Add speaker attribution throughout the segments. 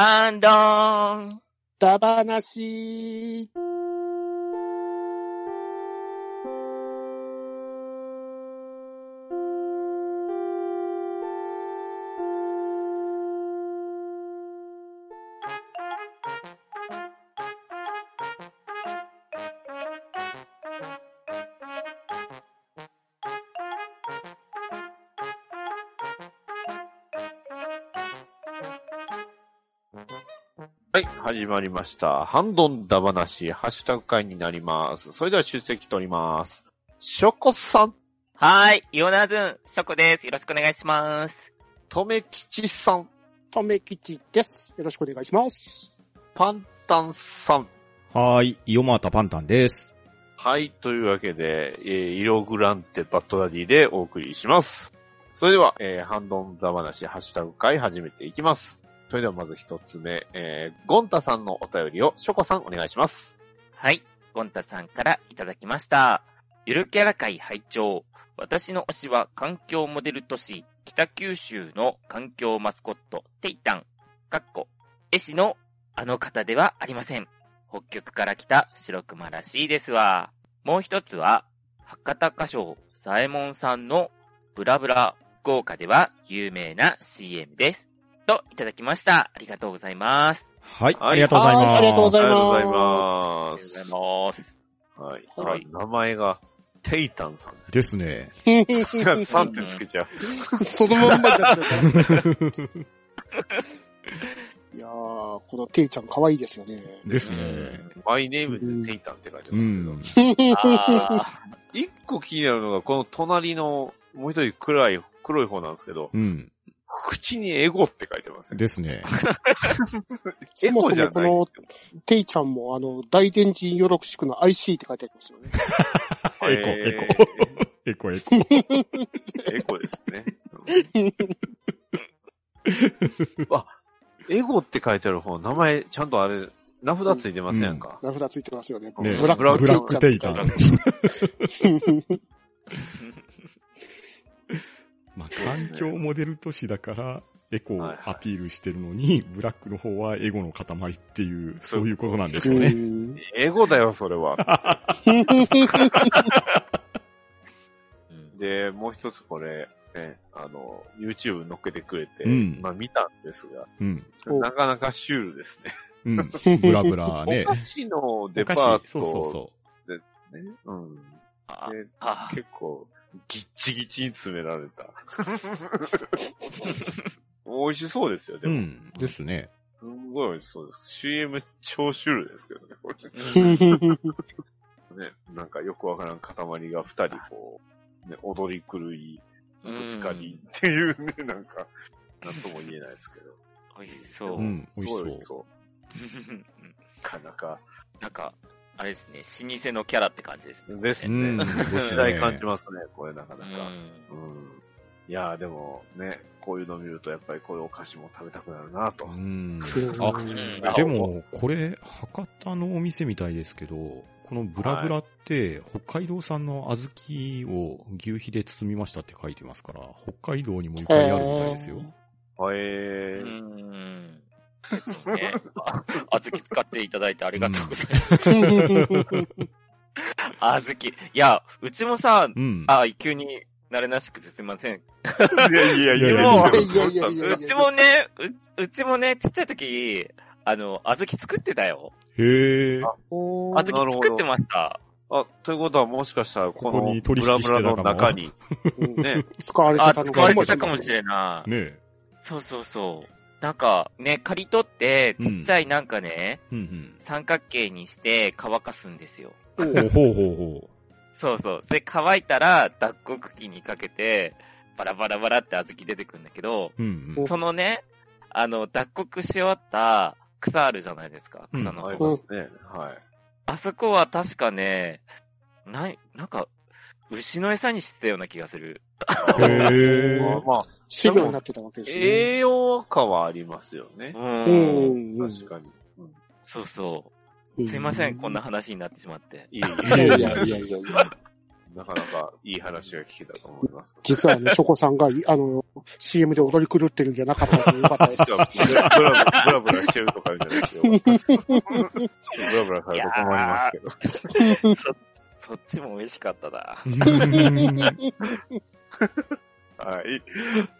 Speaker 1: アンドン。
Speaker 2: ダバ
Speaker 3: ナシ。始まりました。ハンドンダ話、ハッシュタグ会になります。それでは出席取ります。ショコさん、
Speaker 1: はーい。イオナズン、ショコです。よろしくお願いします。
Speaker 3: とめきちさん、
Speaker 2: とめきちです。よろしくお願いします。
Speaker 3: パンタンさん。
Speaker 4: はーい、イオマータパンタンです。
Speaker 3: はい、というわけで、えー、イログランテバッドダディでお送りします。それでは、えー、ハンドンダ話、ハッシュタグ会始めていきます。それではまず一つ目、えー、ゴンタさんのお便りをショコさんお願いします。
Speaker 1: はい。ゴンタさんからいただきました。ゆるキャラ会拝聴私の推しは環境モデル都市、北九州の環境マスコット、テイタン。かっこ、絵師のあの方ではありません。北極から来た白熊らしいですわ。もう一つは、博多歌唱、サエモンさんのブラブラ、福岡では有名な CM です。と、いただきました。ありがとうございます。
Speaker 4: はい、
Speaker 3: はい
Speaker 4: ありがとうございます。
Speaker 2: はいありがとうございます
Speaker 3: ありがとうござい
Speaker 1: あり
Speaker 3: ま
Speaker 1: がとうございます。
Speaker 3: す。はい。
Speaker 1: はい
Speaker 3: 名前が、テイタンさんです。
Speaker 4: ですね。
Speaker 3: 3ってつけちゃう。
Speaker 2: そのまんまになっちゃった。いやー、このていちゃん可愛いですよね。
Speaker 4: ですね。
Speaker 3: マイネームズテイタンって書いて
Speaker 4: う
Speaker 3: ますけど。
Speaker 4: ん。
Speaker 1: あ
Speaker 3: 一個気になるのが、この隣の、もう一人暗い、黒い方なんですけど、
Speaker 4: うん。
Speaker 3: 口にエゴって書いてますね。
Speaker 4: ですね。
Speaker 2: そもそ
Speaker 3: エゴじゃない。
Speaker 2: もこのていちゃんも、あの、大伝寺よろくしくの IC って書いてありますよね。
Speaker 4: エコ、エ
Speaker 3: え
Speaker 4: コ。エコ、エコ。
Speaker 3: ーエゴですね。うん あ、エゴって書いてある方、名前、ちゃんとあれ、名札ついてませんか、
Speaker 2: 名札ついてますよね。
Speaker 4: ね
Speaker 2: ブラ
Speaker 3: ブラック
Speaker 4: ブラックテイタン。まあ、環境モデル都市だから、エコをアピールしてるのに、ブラックの方はエゴの塊っていう、そういうことなんでしょう
Speaker 2: う
Speaker 4: ね。
Speaker 2: ん
Speaker 3: エゴだよ、それは。
Speaker 1: ー
Speaker 3: で、もう一つこれ、ね、あの、YouTube 載っけてくれて、
Speaker 4: うん
Speaker 3: まあ見たんですが、
Speaker 4: うん。
Speaker 2: お
Speaker 3: なかなかシュールですね。
Speaker 4: うん。ブラブラね
Speaker 3: お。菓子のデパート
Speaker 4: 子、そうそうそ
Speaker 3: ね。うん。
Speaker 1: あ
Speaker 3: で
Speaker 1: あ
Speaker 3: 結構、ギッチギチに詰められた。美味しそうですよ、で
Speaker 4: う。ん。ですね。
Speaker 3: すんごい美味しそうです。CM 超シュールですけどね、これ。ね、なんかよくわからん塊が二人こう、ね、踊り狂い、ぶつかりっていうね、なんか、なんとも言えないですけど。
Speaker 1: 美味しそうう。
Speaker 4: ん。美味しそう
Speaker 3: すごい美味し。そう。なかなか。
Speaker 1: なんか、あれですね、老舗のキャラって感じですね。
Speaker 3: です
Speaker 4: うん。
Speaker 3: ね。時代
Speaker 4: ね。
Speaker 3: 感じますね、これなか
Speaker 1: う
Speaker 3: なか。
Speaker 1: ん。
Speaker 3: うん。いやーでもね、こういうの見るとやっぱりこういうお菓子も食べたくなるなと。
Speaker 4: うん。
Speaker 2: あ
Speaker 4: あ、でも、これ、博多のお店みたいですけど、このブラブラって、北海道産の小豆を牛皮で包みましたって書いてますから、北海道にもゆかりあるみたいですよ。
Speaker 3: え
Speaker 1: う
Speaker 3: ー、
Speaker 1: ん。えっとね、ああずき使っていただいてありがとうございます。うん、あずき。いや、うちもさ、
Speaker 4: うん、
Speaker 1: あ、急に慣れなしくてすいません。
Speaker 3: いやいやいや
Speaker 4: いや。
Speaker 1: うちもねう、ちもね、ちっちゃい時、あの、あずき作ってたよ。
Speaker 4: へえ。
Speaker 1: あずき作ってました。
Speaker 3: あ、ということはもしかしたら、このブラブラの中に、ね、
Speaker 2: 使われてた
Speaker 1: かもしれない。
Speaker 4: ね
Speaker 1: そうそうそう。なんか、ね、刈り取って、ちっちゃいなんかね、
Speaker 4: え。うん
Speaker 1: 三角形にして乾かすんですよ。
Speaker 4: うん。ほうほうほうほ
Speaker 1: そうそう。で、乾いたら、脱穀機にかけて、バラバラバラって小豆出てくるんだけど、
Speaker 4: う。うんうん。
Speaker 1: そのね、あの、脱穀し終わった草あるじゃないですか。
Speaker 4: うん
Speaker 1: 草の
Speaker 3: あり
Speaker 1: 方。
Speaker 3: ますね。はい。
Speaker 1: あそこは確かね、ない、なんか、牛の餌にしてたような気がする。
Speaker 4: へえ。
Speaker 3: あまあ、
Speaker 2: 資料になってたわけですね。
Speaker 3: 栄養価はありますよね
Speaker 1: う。。
Speaker 2: うんん。
Speaker 3: 確かに。うん
Speaker 1: そうそう。すいません、こんな。話になってしまって。
Speaker 3: いい、
Speaker 2: いやいやいやいやいや。
Speaker 3: なかなかいい話が聞けたと思います。
Speaker 2: 実はあの、チョコさんが、あの、CM で踊り狂ってるんじゃなかったのでよかったです。
Speaker 3: ブラブラ、ブラブラしちょっとブラブラされると困りますけど。
Speaker 1: そ、そっちも美味しかったな。
Speaker 3: はい。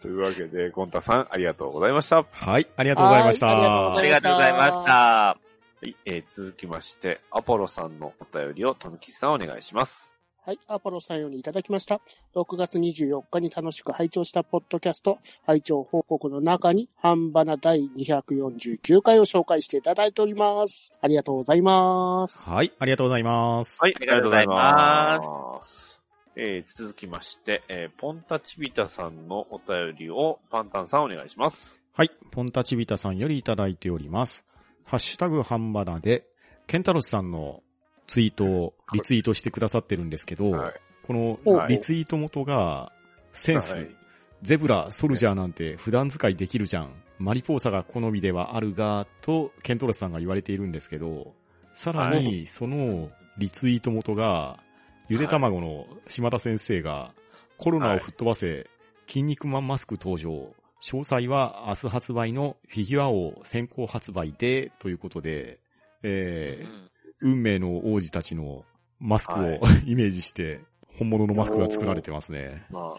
Speaker 3: というわけで、ゴンタさん、ありがとうございました。は
Speaker 4: はい、ありがとうございました。
Speaker 2: はい
Speaker 1: ありがとうございました。
Speaker 3: い。えー続きまして、アポロさんのお便りを、とぬきさんお願いします。
Speaker 2: はい、アポロさんよりいただきました。6月24日に楽しく拝聴したポッドキャスト、拝聴報告の中に、半ばな第249回を紹介していただいております。ありがとうございます。
Speaker 4: はい、ありがとうございます。
Speaker 3: はい、
Speaker 1: ありがとうございます
Speaker 3: す。えー続きまして、えーポンタチビタさんのお便りを、パンタンさんお願いします。
Speaker 4: はい。ポンタチビタさんよりいただいております。ハッシュタグハンバナで、ケンタロスさんのツイートをリツイートしてくださってるんですけど、
Speaker 3: はい。
Speaker 4: この
Speaker 3: はい
Speaker 4: リツイート元が、センス、
Speaker 3: はい。
Speaker 4: ゼブラ、ソルジャーなんて普段使いできるじゃん。マリポーサが好みではあるが、と、ケントロスさんが言われているんですけど、さら
Speaker 3: は
Speaker 4: に、そのリツイート元が、ゆで卵の島田先生が、コロナを吹っ飛ばせ、筋肉マンマスク登場。詳細は明日発売のフィギュア王先行発売で、ということで、えー、運命の王子たちのマスクを、
Speaker 3: はい
Speaker 4: イメージして、本物のマスクが作られてますね。
Speaker 3: ま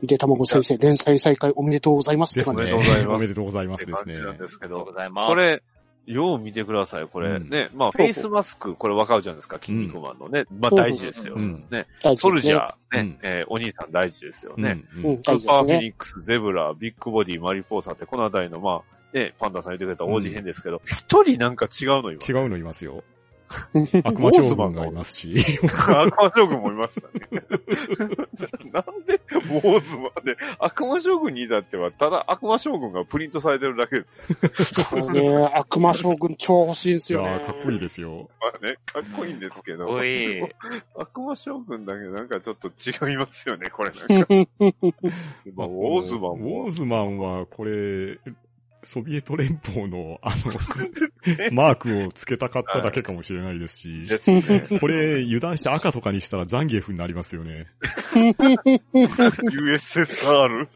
Speaker 2: ゆでたまご先生、連載再開おめでとうございますって
Speaker 4: ですね。
Speaker 2: 感じです。
Speaker 4: おめでとうござい
Speaker 3: あ、
Speaker 4: ますですね。
Speaker 3: なんですけど
Speaker 1: ありがとうご、ざいます。
Speaker 3: これ、よう見てください、これ。
Speaker 4: うん
Speaker 3: ね。まあ、フェイスマスク、これわかるじゃないですか、筋肉マンのね。まあ、大事ですよ。
Speaker 4: うん
Speaker 3: ね。ソルジャー、ね、
Speaker 4: うん
Speaker 3: えーお兄さん大事ですよね。
Speaker 4: うん
Speaker 2: うん、
Speaker 3: スーパー。フェニックス、ゼブラ、ビッグボディ、マリポーサって、このあたりの、まあ、ね、パンダさん言ってくれた王子編ですけど、一、人なんか違うのいます
Speaker 4: 違うのいますよ。悪魔将軍がいますし。
Speaker 3: 悪魔将軍もいましたね。なんで、ウォーズマンで、悪魔将軍に至っては、ただ悪魔将軍がプリントされてるだけです。
Speaker 2: ね、悪魔将軍超欲しいんですよね。
Speaker 4: いやーかっこいいですよ。
Speaker 3: まあね、かっこいいんですけど。
Speaker 1: かっこいい
Speaker 3: 悪魔将軍だけなんかちょっと違いますよね、これなんか。まあ、ウォーズマン
Speaker 4: ウォ
Speaker 3: も
Speaker 4: ー。ズマンは、これ、ソビエト連邦の、あの、マークをつけたかっただけかもしれないですし、
Speaker 3: ですね。
Speaker 4: これ、油断して赤とかにしたらザンギエフになりますよね。
Speaker 3: USSR?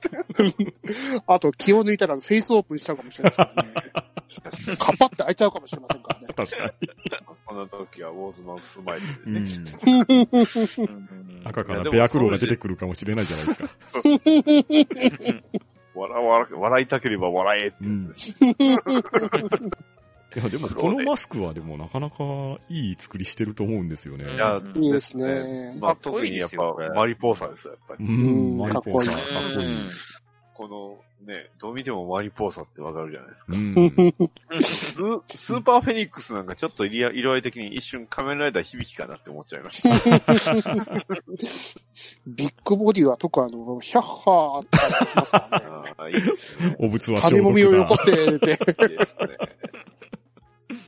Speaker 2: あと気を抜いたらフェイスオープンしちゃうかもしれないですね。カパって開いちゃうかもしれませんからね。
Speaker 4: 確か
Speaker 3: その時はウォーズマンスマイル
Speaker 4: 赤からベアクローが出てくるかもしれないじゃないですか。
Speaker 3: 笑笑笑いたければ笑えって
Speaker 4: うん。
Speaker 3: やつです。
Speaker 4: いや、でもこのマスクはでもなかなかいい作りしてると思うんですよね。
Speaker 1: うん
Speaker 3: いや、
Speaker 2: いいですね
Speaker 3: まあ、特にやっぱマリポーサですよ、やっぱり。
Speaker 4: うん、マリポーサー、
Speaker 2: かっこいい
Speaker 4: こ
Speaker 3: の、ね、どう見てもマリポーサってわかるじゃないですか。
Speaker 4: うん。
Speaker 3: ススーパーフェニックスなんかちょっと色色合い的に一瞬仮面ライダー響きかなって思っちゃいました。
Speaker 2: ビッグボディは特あの、ヒャッハーって言ってますからね。
Speaker 3: いいですね。
Speaker 4: お仏は消
Speaker 2: 金もみを
Speaker 4: 毒だ
Speaker 2: よこ。せって。
Speaker 3: いいですね。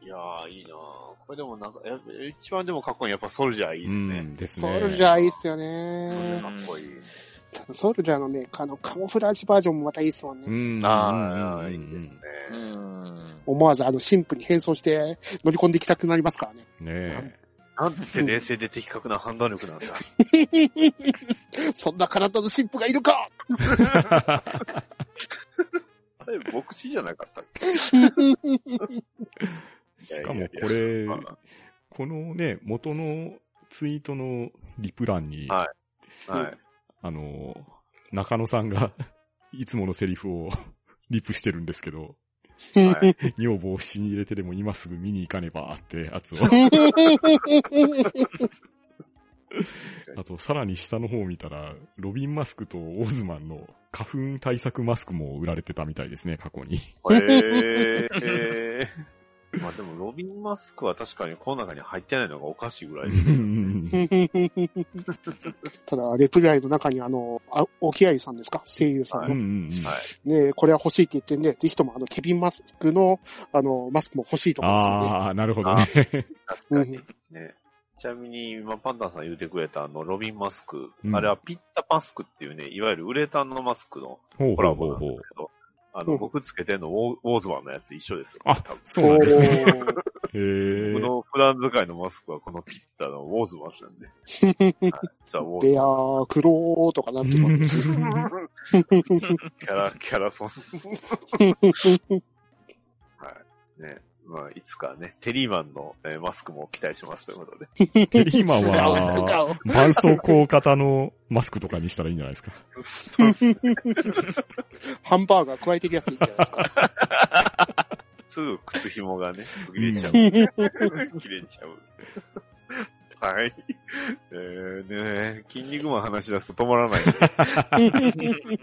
Speaker 3: いやー、いいなーこれでもなんか、や一番でもかっこいいやっぱソルジャーいいですね。
Speaker 4: うん、です
Speaker 2: ソ
Speaker 4: ね。
Speaker 2: ルジャーいいっすよ
Speaker 3: ソルジ
Speaker 2: ね。
Speaker 3: ャーかっこいい。
Speaker 2: ソルジャーのね、あの、カモフラージュバージョンもまたいいっすもんね。
Speaker 4: うん。
Speaker 3: ああ、いいですね。
Speaker 4: ね
Speaker 1: うん
Speaker 2: 思わずあの、神父に変装して乗り込んできたくなりますからね。
Speaker 4: え。
Speaker 3: なんて冷静で的確な判断力なんだ。
Speaker 2: そんな体の神父がいるか
Speaker 3: あれ、牧師じゃなかったっけ？
Speaker 4: しかもこれこのね、元のツイートのリプ欄に、
Speaker 3: ははい。
Speaker 4: あの、中野さんが いつものセリフを リプしてるんですけど、
Speaker 3: はい。
Speaker 4: 女房を死に入れてでも今すぐ見に行かねばってやつを。あと、さらに下の方を見たら、ロビンマスクとオーズマンの花粉対策マスクも売られてたみたいですね、過去に。
Speaker 3: えー、えー。まあでも、ロビンマスクは確かにこの中に入ってないのがおかしいぐらいですね。
Speaker 2: ただ、レプライの中にあの、あ沖合さんですか？声優さんの。
Speaker 4: うんうんうん
Speaker 3: はい。
Speaker 2: ねこれは欲しいって言ってんで、ぜひともあの、ケビンマスクの、あの、マスクも欲しいと思うんですよね。
Speaker 4: ああ、なるほどね。
Speaker 3: 確かに。ね。ちなみに、今、パンタンさん言ってくれたあの、ロビンマスク、
Speaker 4: うん
Speaker 3: あれはピッタマスクっていうね、いわゆるウレタンのマスクの
Speaker 4: ほうほ
Speaker 3: コラ
Speaker 4: うほうほう
Speaker 3: ボなんです。けど、あの、
Speaker 2: うん
Speaker 3: 僕つけてんのウォーウォーズマンのやつ一緒ですよ。
Speaker 4: あそうなんですね。へえ
Speaker 3: 僕。の普段使いのマスクはこのピッタのウォーズマンなんで。はい、ザ・ウォーズ
Speaker 2: ベア
Speaker 3: マン。
Speaker 2: ー、クローとかなんとか。
Speaker 3: キャラ、キャラソン。はい。ね。まあ、いつかね、テリーマンの、えーマスクも期待しますということで。
Speaker 4: テリーマンは、
Speaker 2: 顔。
Speaker 4: 絆創膏型のマスクとかにしたらいいんじゃないですか。
Speaker 2: ハンバーガー加えてるやついいんじゃないですか。
Speaker 3: すぐ靴紐がね、途切れちゃう。切れちゃう。はい。えー、ね筋肉マン話し出すと止まらないん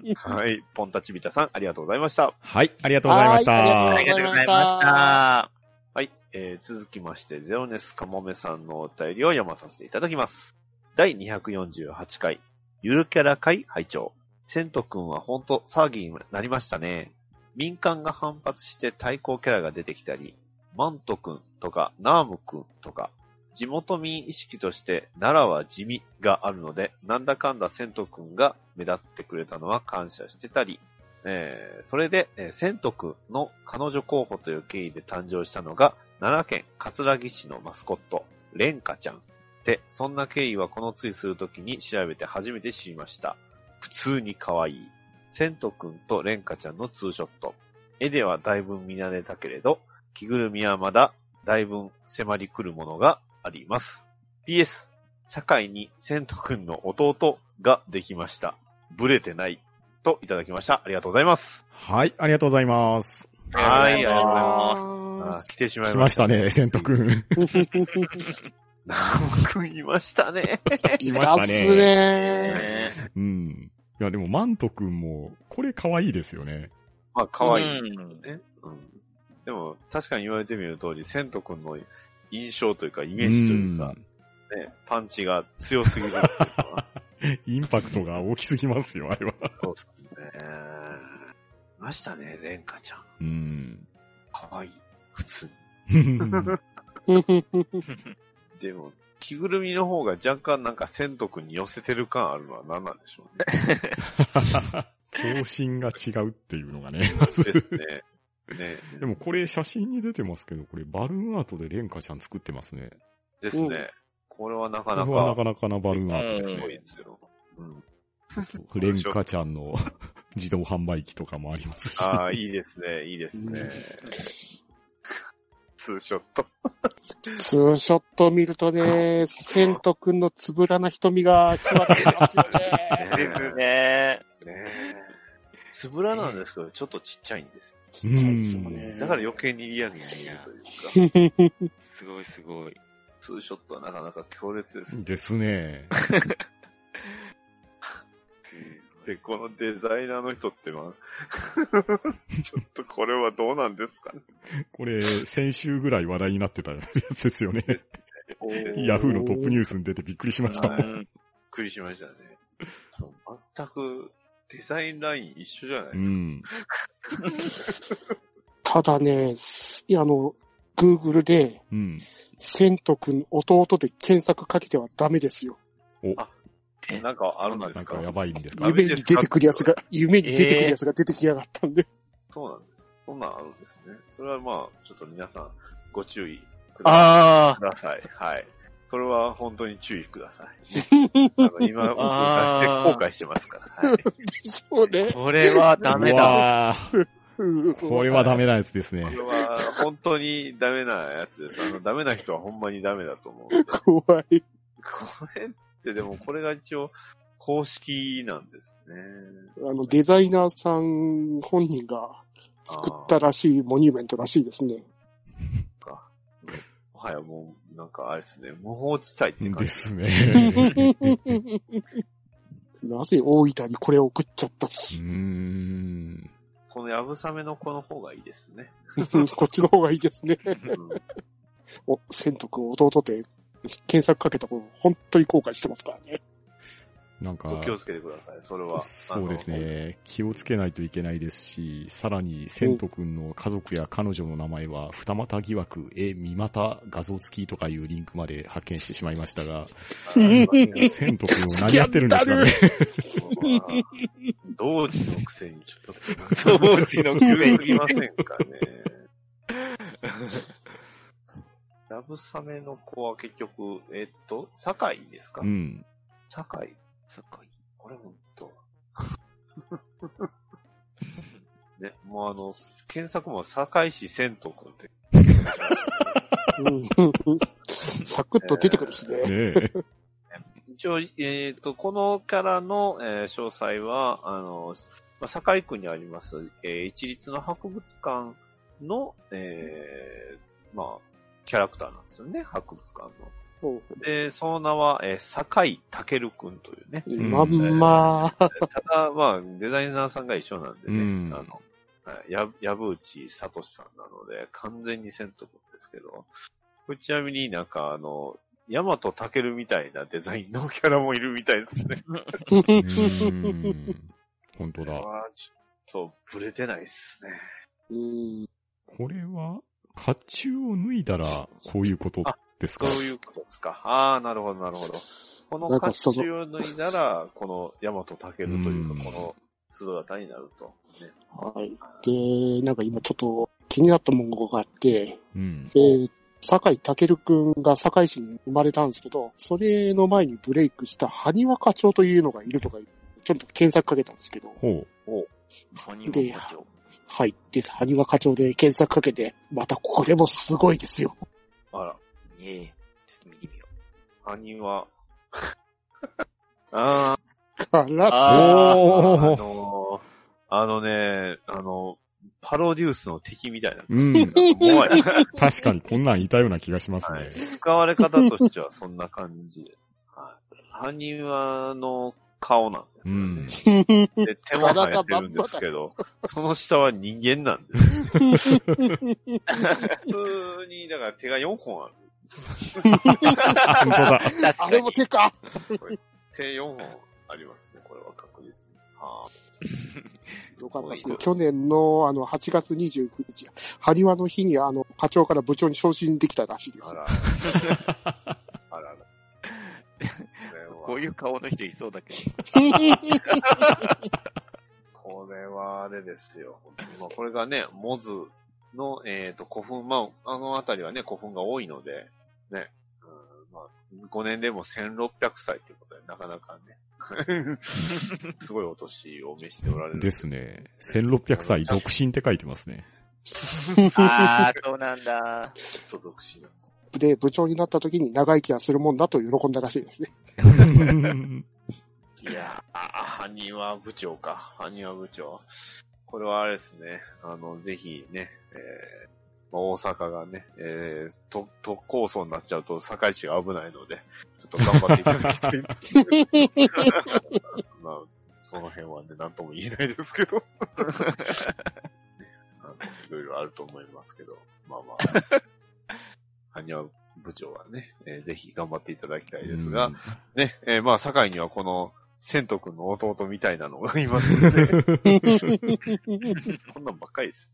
Speaker 3: で。はい。ポンタチビタさん、ありがとうございました。
Speaker 4: はい、ありがとうございまし
Speaker 2: は
Speaker 1: あ
Speaker 4: た
Speaker 1: り。がとうございました。
Speaker 3: はい。えー、続きまして、ゼロネスカモメさんのお便りを読まさせていただきます。第248回、ゆるキャラ会拝聴セント君は本当騒ぎになりましたね。民間が反発して対抗キャラが出てきたり、マント君とかナーム君とか、地元民意識として奈良は地味があるので、なんだかんだセント君が目立ってくれたのは感謝してたり、えーそれで、えー、セント君の彼女候補という経緯で誕生したのが、奈良県葛城市のマスコット、レンカちゃん。で、そんな経緯はこのついするときに調べて初めて知りました。普通に可愛い。セント君とレンカちゃんのツーショット。絵ではだいぶ見慣れたけれど、着ぐるみはまだだいぶ迫り来るものがあります。PS、社会にセント君の弟ができました。ブレてない。といただきました。ありがとうございます。
Speaker 4: はい、ありがとうございます。
Speaker 3: はい
Speaker 1: ありがとうございます。
Speaker 3: あー来てしまい
Speaker 4: 来
Speaker 3: まし。
Speaker 4: ましたたね、セント君。
Speaker 3: ナム君いましたね。
Speaker 4: いましたね。
Speaker 2: ね。
Speaker 1: ね
Speaker 4: うん。いや、でも、マント君も、これ可愛いですよね。
Speaker 3: まあ、可愛い
Speaker 1: うん
Speaker 3: ね。うん。でも、確かに言われてみる通り、セント君の印象というか、イメージというか、ね、パンチが強すぎるっていう
Speaker 4: インパクトが大きすぎますよ、あれは。
Speaker 3: そうですね。いましたね、レンカちゃん。
Speaker 4: うん。
Speaker 3: 可愛い。普通に。
Speaker 4: う
Speaker 3: でも、着ぐるみの方が若干なんかセント君に寄せてる感あるのは何なんでしょうね。
Speaker 4: 頭身が違うっていうのがね、
Speaker 3: ですね。ね。
Speaker 4: でもこれ写真に出てますけど、これバルーンアートでレンカちゃん作ってますね。
Speaker 3: ですね。これはなかな
Speaker 4: これはな
Speaker 3: か、
Speaker 4: かなかなバルーンアートです
Speaker 3: すごい
Speaker 4: ね。
Speaker 3: ですよ。うん。
Speaker 4: レンカちゃんの 自動販売機とかもありますし。
Speaker 3: ああ、いいですね、いいですね。ツーショット。
Speaker 2: ツーショットを見るとね、セント君のつぶらな瞳が際立ちますよね。
Speaker 1: ですね。
Speaker 3: ねえ。つぶらなんですけど、ちょっとちっちゃいんですよ。
Speaker 2: ちっちゃいですよね。
Speaker 3: だから余計にリアルに見えるというか、
Speaker 1: すごいすごい。
Speaker 3: ツーショットはなかなか強烈ですね。
Speaker 4: ですね。
Speaker 3: で、このデザイナーの人ってまあ、ちょっとこれはどうなんですかね。
Speaker 4: これ、先週ぐらい話題になってたやつですよね。ヤフーのトップニュースに出てびっくりしました
Speaker 3: びっくりしましたね。全くデザインライン一緒じゃないで
Speaker 4: う
Speaker 3: すか。
Speaker 4: ん。
Speaker 2: ただね、すあの、Google で、
Speaker 4: うん。
Speaker 2: セント君弟で検索かけてはダメですよ。
Speaker 3: なんかあるんですか？
Speaker 4: なんかやばいんですか？
Speaker 2: 夢に出てくるやつが、夢に出てくるやつが出てきやがったんで。
Speaker 3: そうなんです。そんなんあるんですね。それはまあ、ちょっと皆さんご注意くだ
Speaker 1: あ
Speaker 3: ください。はい。それは本当に注意ください。あの今、僕出して後悔してますから。はい。
Speaker 2: そうね
Speaker 1: あ、。これはダメ
Speaker 4: う
Speaker 1: だ。
Speaker 4: わーこれはダメなやつですね
Speaker 3: こ。れは本当にダメなやつです。あの、ダメな人はほんまにダメだと思う。
Speaker 2: 怖い。
Speaker 3: これってでもこれが一応公式なんですね。
Speaker 2: あの、デザイナーさん本人が作ったらしいモニュメントらしいですね。
Speaker 3: はやもう、なんかあれですね、無法地帯って感じ。
Speaker 4: ですね。
Speaker 2: なぜ大分にこれを送っちゃった
Speaker 4: う
Speaker 2: し
Speaker 4: ー。ん。
Speaker 3: このやぶさめの子の方がいいですね。
Speaker 2: こっちの方がいいですね。
Speaker 3: うん
Speaker 2: お、千徳弟って検索かけたこと本当に後悔してますからね。
Speaker 4: なんか、
Speaker 3: 気をつけてください。それは。
Speaker 4: そうですね。気をつけないといけないですし、さらに、セント君の家族や彼女の名前は、二股疑惑、え、三股画像付きとかいうリンクまで発見してしまいましたが。セント君を何やってるんですかね。
Speaker 3: まあ同時のくせにちょっと。
Speaker 1: 同時のくせに
Speaker 3: 上すぎませんかね。ラブサメの子は結局、えっと、堺ですか？
Speaker 4: うん。
Speaker 3: 堺。
Speaker 1: そっか。
Speaker 3: これほんと。ね、もうあの、検索も堺市千斗くんって。
Speaker 2: うんサクッと出てくるしね。
Speaker 4: ねえ。
Speaker 3: 一応、えっ、と、このキャラの、えー詳細は、あの、まあ、堺区にあります、えー一律の博物館の、えーまあ、キャラクターなんですよね、博物館の。
Speaker 2: ほう
Speaker 3: で、その名は、えー、堺武くんというね。
Speaker 2: まんま、
Speaker 3: ただ、まあ、デザイナーさんが一緒なんでね、
Speaker 4: うん
Speaker 3: あの、はいや、矢部内聡さんなので、完全に千斗くんですけど、これちなみになんかあの、ヤマトタケルみたいなデザインのキャラもいるみたいですね。
Speaker 4: うーん本当だ。
Speaker 3: ちょっと、ブレてないっすね。
Speaker 2: うん
Speaker 4: これは、甲冑を脱いだら、こういうことですか？
Speaker 3: そういうことですか。ああ、なるほど、なるほど。この甲
Speaker 2: なんかその
Speaker 3: 冑を脱いだら、このヤマトタケルという
Speaker 4: うん
Speaker 3: か、この姿になると。ね、
Speaker 2: はい。で、なんか今ちょっと気になったものがあって、
Speaker 4: うん。
Speaker 2: えー、坂井健くんが堺市に生まれたんですけど、それの前にブレイクした埴輪課長というのがいるとか、ちょっと検索かけたんですけど、
Speaker 4: ほ
Speaker 1: 何も
Speaker 2: で
Speaker 1: 課長。
Speaker 2: はい。で、埴輪課長で検索かけて、またこれもすごいですよ。
Speaker 3: あら、
Speaker 1: ええちょっと見てみよ
Speaker 3: 埴輪。あ
Speaker 2: から、
Speaker 4: う。
Speaker 1: あ
Speaker 3: あ、
Speaker 4: おー
Speaker 3: あのーあのね、あの、パロデュースの敵みたいな。
Speaker 4: うん。
Speaker 3: 怖い。
Speaker 4: 確かにこんなんいたような気がしますね
Speaker 3: はい。使われ方としてはそんな感じで。はい。埴輪の顔なんですよね。で、手も生えてるんですけど、その下は人間なんです。普通に、だから手が4本ある。
Speaker 4: あ、本当だ。
Speaker 2: あれ。も手か。
Speaker 3: 手4本ありますね、これは確実に。は
Speaker 2: よかったですね。去年のあの8月29日、埴輪の日にあの課長から部長に昇進できたらしいで
Speaker 3: あ、
Speaker 2: す
Speaker 3: あ。ら。あらら。
Speaker 1: こういう顔の人いそうだけど。
Speaker 3: これはあれですよ。まあ、これがね、モズの、えっ、と、古墳、まあ、あのあたりはね、古墳が多いので、ね、うん、まあ、5年でも1600歳ということで、なかなかね、すごいお年を召しておられる。
Speaker 4: ですね。1600歳独身って書いてますね。
Speaker 1: ああ、そうなんだ。
Speaker 3: ちょっと独身なんです。
Speaker 2: で、部長になった時に長生きはするもんだと喜んだらしいですね。
Speaker 3: いやー、あ、埴輪部長か。埴輪部長。これはあれですね。あの、ぜひね、えーまあ大阪がね、えー、と、都構想になっちゃうと、堺市が危ないので、ちょっと頑張っていただきたいんですけど。まあ、その辺はね、なんとも言えないですけど。いろいろあると思いますけど、まあまあ。埴輪部長はね、えーぜひ頑張っていただきたいですが、ね、えーまあ、堺にはこの、千斗くんの弟みたいなのがいますので、こんなんばっかりです。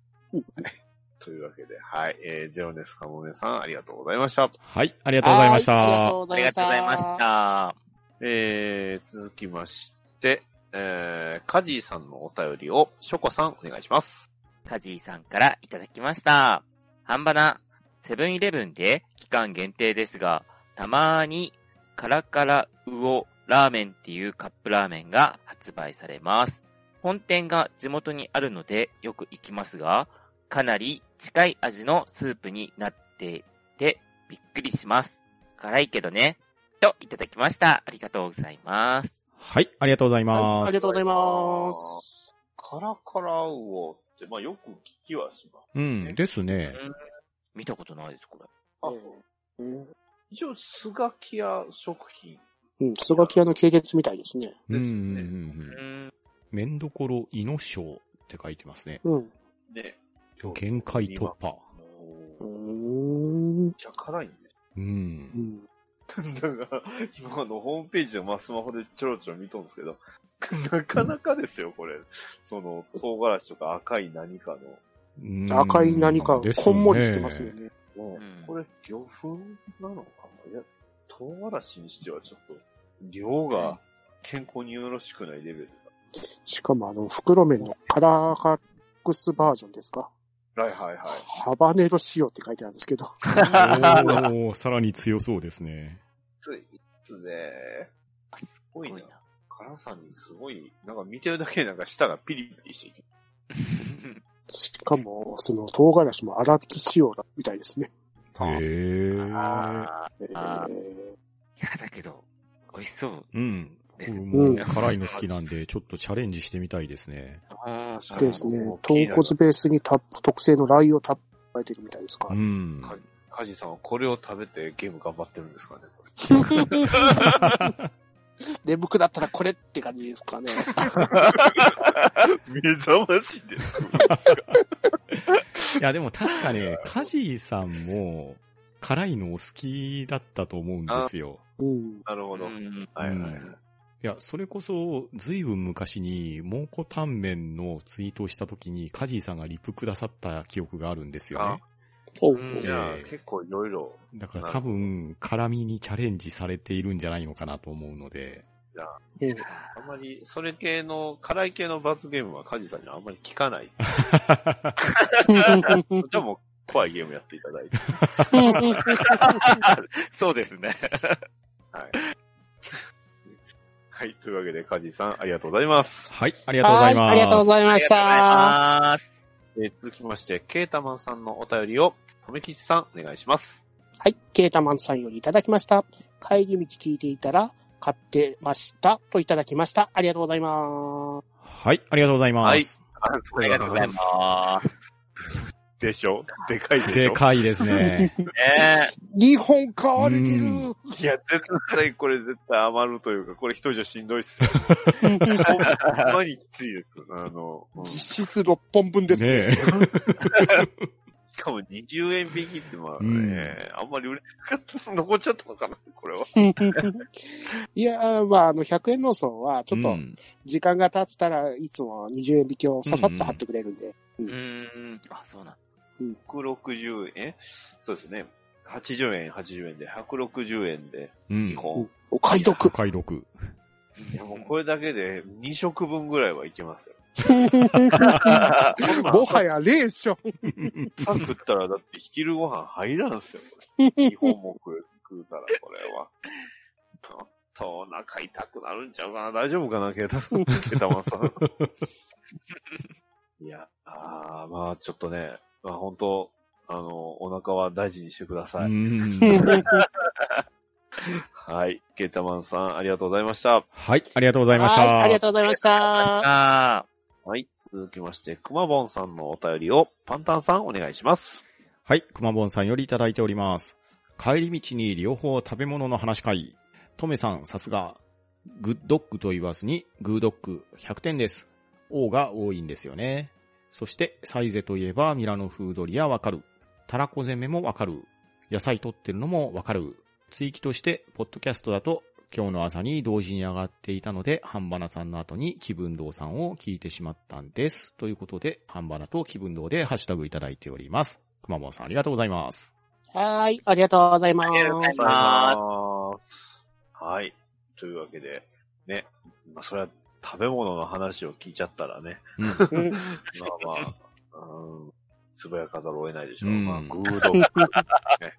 Speaker 3: というわけで、はい、えー、ゼロネスカモメさん、ありがとうございました。
Speaker 4: はい、ありがとうございました。
Speaker 2: はいありがとうご
Speaker 1: ざいまし。た。
Speaker 3: えー、続きまして、えー、カジーさんのお便りを、ショコさん、お願いします。
Speaker 1: カジーさんからいただきました。半ばな、セブンイレブンで期間限定ですが、たまーにカラカラウオラーメンっていうカップラーメンが発売されます。本店が地元にあるのでよく行きますが、かなり近い味のスープになっていてびっくりします。辛いけどね。といただきました。ありがとうございます。
Speaker 4: はい、ありがとうござい
Speaker 2: はい
Speaker 4: ます
Speaker 2: ありが。とうございます。
Speaker 3: カラカラウオって、まあ、よく聞きはします。
Speaker 4: うん、ですね。
Speaker 1: 見たことないです、これ。
Speaker 3: あ、
Speaker 2: うん、
Speaker 3: 一応、スガキヤ食品。
Speaker 2: うん、スガキ屋の系列みたいですね。
Speaker 4: うん、う
Speaker 3: です
Speaker 4: ん、
Speaker 3: ね
Speaker 4: うん
Speaker 1: う
Speaker 4: うん。
Speaker 1: ん。
Speaker 4: めんどころ、いのしょうって書いてますね。
Speaker 2: うん。
Speaker 3: ね。
Speaker 4: 限界突破。
Speaker 3: も
Speaker 2: う
Speaker 3: う、
Speaker 2: ーん。
Speaker 3: めっちゃ辛いね。
Speaker 4: うん
Speaker 2: う。ん。
Speaker 3: だから、今あのホームページでまあスマホでちょろちょろ見とるんですけど、なかなかですよ、これ。その、唐辛子とか赤い何か
Speaker 4: うん
Speaker 2: 赤い何か、
Speaker 4: です
Speaker 2: こんもりしてますよね。
Speaker 3: う
Speaker 1: うん
Speaker 3: これ、魚粉なのかな？いや、唐辛子にしてはちょっと、量が健康によろしくないレベル
Speaker 2: しかもあの、袋麺のカラーカックスバージョンですか？
Speaker 3: だ。はいはいはい。
Speaker 2: ハバネロ仕様って書いてあるんですけど。
Speaker 4: おー、さらに強そうですね。
Speaker 3: つい、つで、すごいな。辛さにすごい、なんか見てるだけでなんか舌がピリピリして。
Speaker 2: しかも、その唐辛子も粗挽き仕様だみたいですね。
Speaker 4: へえ。
Speaker 1: ーいや、だけど、美味しそう
Speaker 4: うん。
Speaker 1: です。
Speaker 2: うん
Speaker 4: もう辛いの好きなんで、ちょっとチャレンジしてみたいですね。
Speaker 1: あー
Speaker 2: ですね。豚骨ベースにた特製のラー油をたっぷりてるみたいですか
Speaker 4: う。ん。
Speaker 3: かカジさんはこれを食べてゲーム頑張ってるんですかね？
Speaker 2: 眠くなったらこれって感じですかね。
Speaker 3: 目覚ましです。
Speaker 4: いや、でも確かね、カジーさんも、辛いのお好きだったと思うんですよ。
Speaker 2: うん。
Speaker 3: なるほど。
Speaker 1: うん
Speaker 3: はいはい。
Speaker 4: うんいや、それこそ、ずいぶん昔に、蒙古タンメンのツイートをした時に、カジーさんがリプくださった記憶があるんですよね。
Speaker 2: ほう
Speaker 1: うん
Speaker 3: じ結構いろいろ、
Speaker 4: だから多分、辛みにチャレンジされているんじゃないのかなと思うので。
Speaker 2: うん
Speaker 3: あんまり、それ系の、辛い系の罰ゲームはカジさんにはあんまり聞かない。じゃあもう、怖いゲームやっていただいて。
Speaker 1: そうですね。
Speaker 3: はい。はい。というわけで、カジさん、ありがとうございます。
Speaker 4: はい、ありがとうございます。
Speaker 2: はありがとうございまし
Speaker 1: ありがとうござい
Speaker 2: た。
Speaker 3: えー続きまして、ケータマンさんのお便りを、とめきちさん、お願いします。
Speaker 2: はい。ケータマンさんよりいただきました。帰り道聞いていたら、買ってました。といただきました。ありがとうございます。
Speaker 4: はい、ありがとうございます。
Speaker 3: はいあ
Speaker 1: ありがとうございます。
Speaker 3: でしょ？でかいでしょ？
Speaker 4: でかいですね。
Speaker 1: ね
Speaker 2: 日本買われてる。
Speaker 4: うん
Speaker 3: いや、絶対これ絶対余るというか、これ一人じゃしんどいっすよ。ほんまにきついです。あの、うんし
Speaker 2: 実質6本分ですね。
Speaker 4: ね
Speaker 3: かも20円引きってまあね、
Speaker 4: うん
Speaker 3: あんまり売れなかった、残っちゃったのかな、これは。
Speaker 2: いやー、まあ、あの、100円農村は、ちょっと、
Speaker 4: うん
Speaker 2: 時間が経ったらいつも20円引きをささっと貼ってくれるんで。
Speaker 1: うーん。あ、そうなんだ。
Speaker 3: 160円？そうですね。80円、80円で、160円で、
Speaker 4: うん
Speaker 3: 2。本。
Speaker 2: お買い得
Speaker 4: お。買い得。
Speaker 3: いや、もうこれだけで2食分ぐらいはいけますよ。
Speaker 2: もはやレーション。
Speaker 3: パン食ったらだって昼ご飯入らんすよ。2本も食う食うたら、これは。ちょっとお腹痛くなるんちゃうかな大丈夫かなケータさん。ケータマンさん。いや、あーまあちょっとね、まあ本当あの、お腹は大事にしてください。
Speaker 4: うん
Speaker 3: はい。ケータマンさん、ありがとうございました。
Speaker 4: はい、ありがとうございまし
Speaker 2: はい、
Speaker 4: た。
Speaker 2: ありがとうございました。
Speaker 1: あ
Speaker 3: はい。続きまして、くまぼんさんのお便りを、パンタンさんお願いします。
Speaker 4: はい、くまぼんさんよりいただいております。帰り道に両方食べ物の話会。トメさん、さすが、グッドッグと言わずに、グードッグ100点です。王が多いんですよね。そして、サイゼといえばミラノ風ドリアわかる。タラコ攻めもわかる。野菜取ってるのもわかる。追記として、ポッドキャストだと、今日の朝に同時に上がっていたので、ハンバナさんの後に気分堂さんを聞いてしまったんです。ということで、ハンバナと気分堂でハッシュタグいただいております。くまぼんさんありがとうございます。
Speaker 2: はい、ありがとうございま
Speaker 1: ありがとうござい
Speaker 2: す。
Speaker 1: ます
Speaker 3: はい。というわけで、ね。まあ、それは食べ物の話を聞いちゃったらね。
Speaker 4: うん
Speaker 2: うん
Speaker 3: まあまあ、うん、つぶやかざるを得ないでしょう。
Speaker 4: うん
Speaker 3: まあ、グードッグ、ね。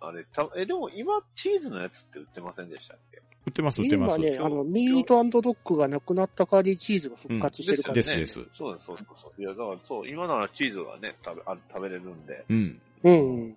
Speaker 3: あれ、た、え、でも今、チーズのやつって売ってませんでしたっけ？
Speaker 4: 売ってます、売ってます。
Speaker 2: 今ね、あの、ミートドッグがなくなった代わりチーズが復活してるから、ね
Speaker 4: ですです
Speaker 3: そうです、そうそうそう。いや、だからそう、今ならチーズがね、食べ、あ食べれるんで、
Speaker 4: うん。
Speaker 2: うん。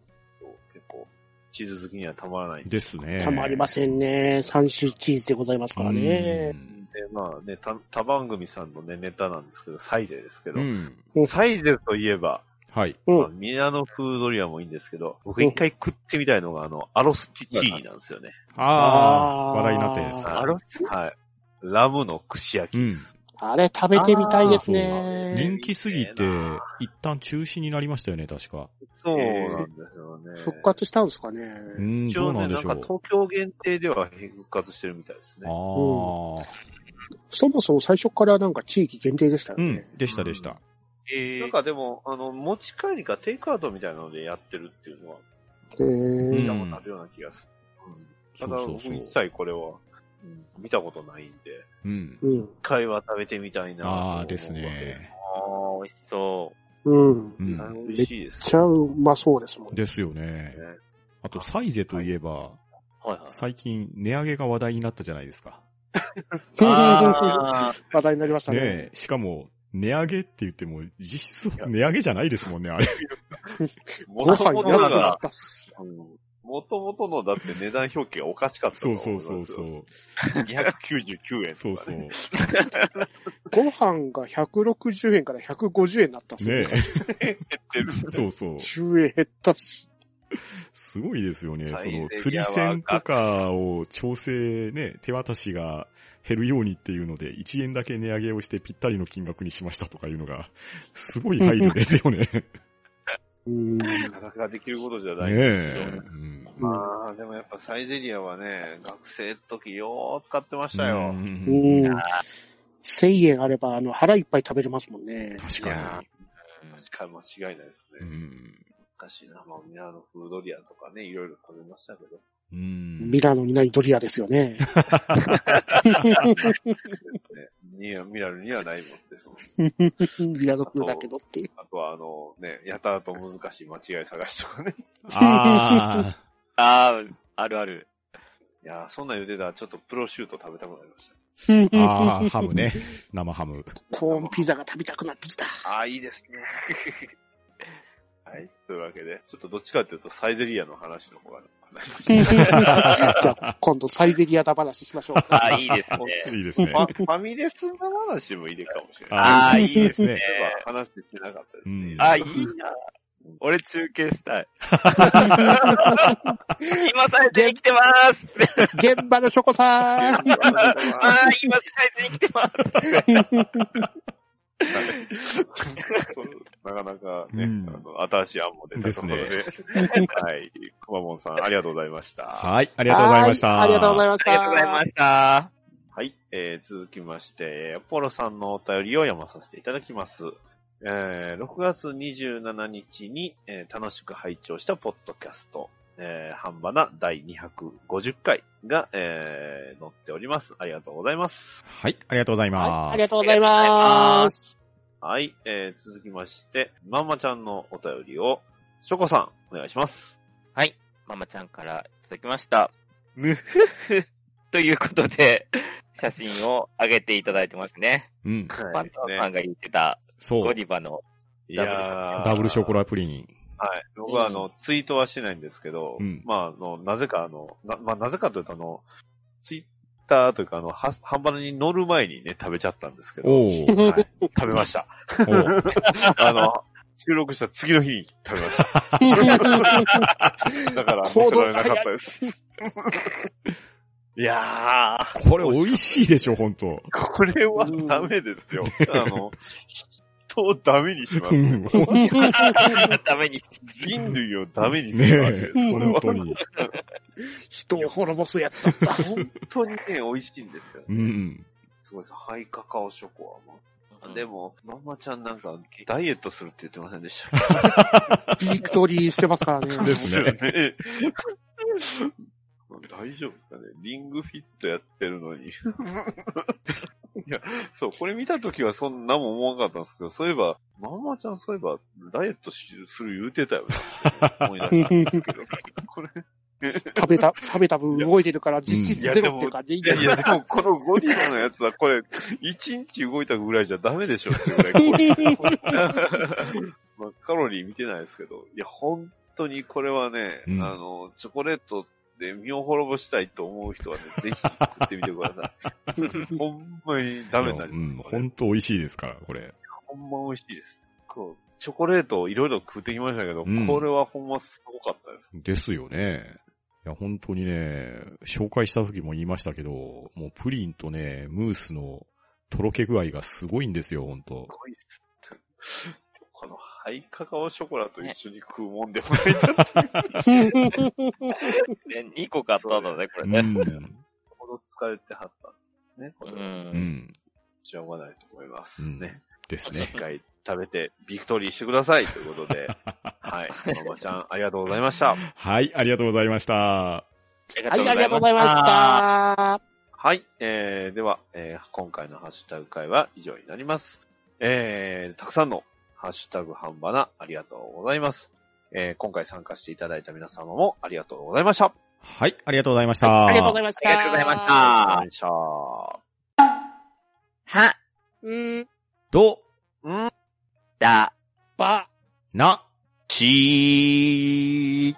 Speaker 3: 結構、チーズ好きにはたまらないんで。
Speaker 4: ですね。
Speaker 2: たまりませんね。3種チーズでございますからね
Speaker 4: う。ん
Speaker 3: で、まあね、た、他番組さんのね、ネタなんですけど、サイゼですけど、
Speaker 4: うん。
Speaker 3: サイゼといえば、
Speaker 4: はい。
Speaker 2: うん
Speaker 3: まあ、ミラノフードリアもいいんですけど、僕一回食ってみたいのが、あの、アロスティチーニなんですよね。
Speaker 4: ああ、
Speaker 2: あー
Speaker 4: 話題になってるやつ。
Speaker 3: あロはい。ラムの串焼き。
Speaker 4: うん。
Speaker 2: あれ食べてみたいですね。
Speaker 4: 人気すぎて、一旦中止になりましたよね、確か。
Speaker 3: そうなんですよね。
Speaker 2: 復活したんですかね。
Speaker 4: うん、どうなんでしょう。
Speaker 3: なんか東京限定では復活してるみたいですね。
Speaker 4: ああ、
Speaker 2: そもそも最初からなんか地域限定でしたよ
Speaker 4: うん
Speaker 2: ね。、
Speaker 4: でしたでした。
Speaker 1: えー
Speaker 3: なんかでも、あの、持ち帰りかテイクアウトみたいなのでやってるっていうのは、
Speaker 2: へ
Speaker 4: うん
Speaker 3: 見
Speaker 2: ー
Speaker 3: たことあるような気がする。うんただ、
Speaker 4: そうそうそう
Speaker 3: 僕一。切これは、うん見たことないんで、
Speaker 4: うん。
Speaker 2: うん。
Speaker 3: 一回は食べてみたいな
Speaker 4: ああ、ですね。
Speaker 1: ああ、美味しそ
Speaker 2: うん。
Speaker 4: うん。
Speaker 3: あ美味しいです
Speaker 2: めっちゃうまそうですもんね。
Speaker 4: ですよね。
Speaker 3: ね。
Speaker 4: あと、サイゼといえば、
Speaker 1: う。はいはい。
Speaker 4: 最近値上げが話題になったじゃないですか。
Speaker 1: あ
Speaker 2: 話題になりました
Speaker 4: ね
Speaker 2: ね。
Speaker 4: えしかも、値上げって言っても、実質値上げじゃないですもんね、あれ。
Speaker 3: も
Speaker 2: ご飯安くな
Speaker 3: が
Speaker 2: っ、たし。
Speaker 3: もともとのだって値段表記がおかしかったと
Speaker 4: そう。そうそうそう。
Speaker 3: 299円とか、ね。
Speaker 4: そうそう。
Speaker 2: ご飯が160円から150円になったっす
Speaker 4: ね
Speaker 3: 減ってる。
Speaker 4: そうそう。
Speaker 2: 10円減ったし。
Speaker 4: すごいですよね。その釣り線とかを調整ね、手渡しが減るようにっていうので、1円だけ値上げをしてぴったりの金額にしましたとかいうのが、すごい配慮ですよね。ね
Speaker 2: うん。
Speaker 3: なかなかできることじゃない。ですけど。
Speaker 4: うん
Speaker 3: まあ、でもやっぱサイゼリアはね、学生の時よう使ってましたよ。
Speaker 2: う
Speaker 4: うん
Speaker 2: ん。1000円あれば、あの、腹いっぱい食べれますもんね。
Speaker 4: 確か
Speaker 3: いや
Speaker 1: うん
Speaker 3: 確かに間違いないです
Speaker 4: に。う
Speaker 3: ね。
Speaker 4: ん。
Speaker 3: 難しいな。まあ、みんなあの、フードリアとかね、いろいろ食べましたけど。
Speaker 4: うん。
Speaker 2: ミラノにないドリアですよね。
Speaker 3: ね、にはミラルにはないもんですもん。
Speaker 2: ミラノ風だけどっていう。
Speaker 3: あとはあの、ね、やたらと難しい間違い探しとかね。
Speaker 4: あ
Speaker 1: あー、あるある。
Speaker 3: いやーそんなん言うてたらちょっとプロシュート食べたくなりました。
Speaker 4: あ、ああ、ハムね。生ハム。
Speaker 2: コーンピザが食べたくなってきた。
Speaker 3: ああ、いいですね。はい。というわけで、ちょっとどっちかっていうとサイゼリアの話の方が、
Speaker 2: じゃあ、今度サイゼリアだ話しましょう か。
Speaker 1: あー、いいですね。
Speaker 4: いいですね
Speaker 3: フ。ァミレスの話もいいかもしれない。
Speaker 1: あーいいですね
Speaker 3: 話してなかったですね。
Speaker 4: うん
Speaker 1: あ、いいな。俺中継したい。今サイズに来てます
Speaker 2: 現場のショコさん。
Speaker 1: あー、今サイズに来てます
Speaker 3: なかなかね、
Speaker 4: うん
Speaker 3: あの、新しい案も出たところで。
Speaker 4: です
Speaker 3: はい。くまモンさん、ありがとうございました。
Speaker 4: はい、ありがとうございました。
Speaker 2: はいありがとうございました。
Speaker 1: ありがとうございました。
Speaker 3: はい。えー、続きまして、ポロさんのお便りを読まさせていただきます。えー、6月27日に、えー楽しく拝聴したポッドキャスト、えー、半ばな第250回が、えー、載っております。ありがとうございます。
Speaker 4: はい、ありがとうございます。
Speaker 2: はい、ありがとうございます。
Speaker 3: はい。えー、続きまして、まんまちゃんのお便りを、ショコさん、お願いします。
Speaker 1: はい。ママちゃんからいただきました。むふふ。ということで、写真を上げていただいてますね。
Speaker 4: うん。
Speaker 1: パン
Speaker 3: はい。ね、
Speaker 1: タンさんが言ってた、
Speaker 4: そう。
Speaker 1: ゴディバの、
Speaker 3: いやー
Speaker 4: ダブルショコラプリン。
Speaker 3: はい。僕はあの、ツイートはしないんですけど、
Speaker 4: うん
Speaker 3: まあ、あの、なぜかあの、な、まあ、なぜかというとあの、ツイッターというかあの、は、半端に乗る前にね、食べちゃったんですけど。はい、食べました。あの、収録した次の日に食べました。だから、
Speaker 2: 行動
Speaker 3: 乗せられなかったです。いやー、
Speaker 4: これ美味しいでしょ、ほんと。
Speaker 3: これはダメですよ。あの、人を ダメにします。人類をダメにす
Speaker 4: ね
Speaker 3: る味です。
Speaker 4: え、
Speaker 3: これは
Speaker 4: 本当に。
Speaker 2: 人を滅ぼすやつだった。
Speaker 3: 本当にね、美味しいんですよ。
Speaker 4: うん。
Speaker 3: すごいです。ハイカカオショコはもう。でも、ママちゃんなんか、ダイエットするって言ってませんでしたっ
Speaker 2: ビクトリーしてますからね。
Speaker 4: ですね。
Speaker 3: ね。大丈夫ですかねリングフィットやってるのに。いや、そう、これ見たときはそんなも思わなかったんですけど、そういえば、ママちゃんそういえば、ダイエットしする言うてたよ 思い出したんですけど、これ、
Speaker 2: 食べた、食べた分動いてるから実質ゼロっていう感じ。
Speaker 3: いやいや、でもこのゴディバのやつはこれ、一日動いたぐらいじゃダメでしょってぐらいこれ まあ、カロリー見てないですけど、いや、本当にこれはね、
Speaker 4: うん
Speaker 3: あの、チョコレートで身を滅ぼしたいと思う人はね、ぜひ食ってみてください。ほんまにダメになります。
Speaker 4: うん、と美味しいですから、これ。
Speaker 3: ほんま美味しいです。こう、チョコレートをいろいろ食ってきましたけど、
Speaker 4: うん
Speaker 3: これはほんますごかったです。
Speaker 4: ですよね。いや、本当にね、紹介した時も言いましたけど、もうプリンとね、ムースのとろけ具合がすごいんですよ、本当
Speaker 3: すごいっす。このハイカカオショコラと一緒に食うもんでもないなっていう
Speaker 1: ね、2個買ったんだね、これね。
Speaker 4: うん。
Speaker 3: ほど疲れてはったんですね。これ
Speaker 4: う。んん。
Speaker 3: しょうがないと思います。
Speaker 4: うん
Speaker 3: ね。
Speaker 4: です
Speaker 3: 一
Speaker 4: ね。
Speaker 3: 回食べてビクトリーしてくださいということで。はい。ママちゃん、ありがとうございました。
Speaker 4: はい、ありがとうございました。
Speaker 1: はい、
Speaker 2: はい、ありがとうございまし。た。
Speaker 3: はい。えー、では、えー、今回のハッシュタグ会は以上になります。えー、たくさんのハッシュタグ半ばなありがとうございます。えー、今回参加していただいた皆様もありがとうございました。
Speaker 4: はい、ありがとうございました。
Speaker 2: ありがとうございました。
Speaker 1: ありがとうございました
Speaker 3: ありがとうございました。
Speaker 1: は、
Speaker 2: うん。
Speaker 4: ど、
Speaker 3: うん。
Speaker 1: だ、
Speaker 2: ば、
Speaker 4: な、
Speaker 3: ち